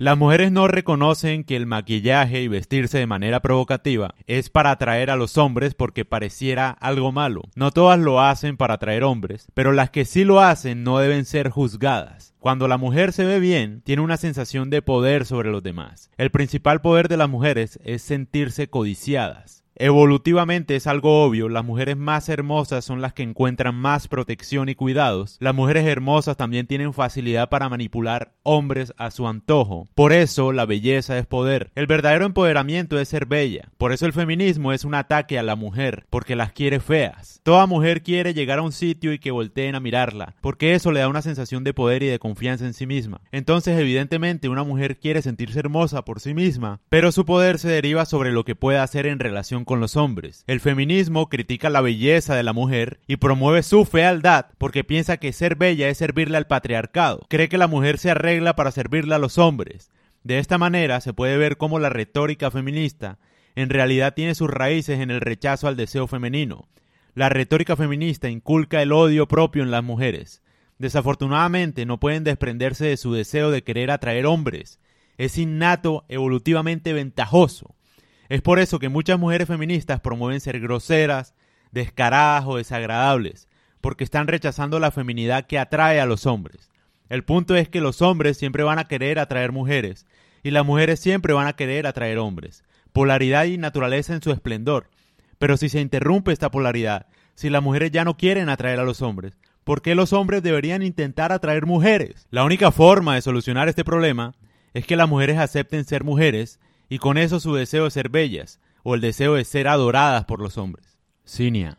Las mujeres no reconocen que el maquillaje y vestirse de manera provocativa es para atraer a los hombres porque pareciera algo malo. No todas lo hacen para atraer hombres, pero las que sí lo hacen no deben ser juzgadas. Cuando la mujer se ve bien, tiene una sensación de poder sobre los demás. El principal poder de las mujeres es sentirse codiciadas. Evolutivamente es algo obvio, las mujeres más hermosas son las que encuentran más protección y cuidados. Las mujeres hermosas también tienen facilidad para manipular hombres a su antojo. Por eso la belleza es poder. El verdadero empoderamiento es ser bella. Por eso el feminismo es un ataque a la mujer, porque las quiere feas. Toda mujer quiere llegar a un sitio y que volteen a mirarla, porque eso le da una sensación de poder y de confianza en sí misma. Entonces evidentemente una mujer quiere sentirse hermosa por sí misma, pero su poder se deriva sobre lo que puede hacer en relación con los hombres. El feminismo critica la belleza de la mujer y promueve su fealdad porque piensa que ser bella es servirle al patriarcado. Cree que la mujer se arregla para servirle a los hombres. De esta manera se puede ver cómo la retórica feminista en realidad tiene sus raíces en el rechazo al deseo femenino. La retórica feminista inculca el odio propio en las mujeres. Desafortunadamente no pueden desprenderse de su deseo de querer atraer hombres. Es innato, evolutivamente ventajoso. Es por eso que muchas mujeres feministas promueven ser groseras, descaradas o desagradables, porque están rechazando la feminidad que atrae a los hombres. El punto es que los hombres siempre van a querer atraer mujeres, y las mujeres siempre van a querer atraer hombres. Polaridad y naturaleza en su esplendor. Pero si se interrumpe esta polaridad, si las mujeres ya no quieren atraer a los hombres, ¿por qué los hombres deberían intentar atraer mujeres? La única forma de solucionar este problema es que las mujeres acepten ser mujeres y con eso su deseo de ser bellas, o el deseo de ser adoradas por los hombres. Cinia.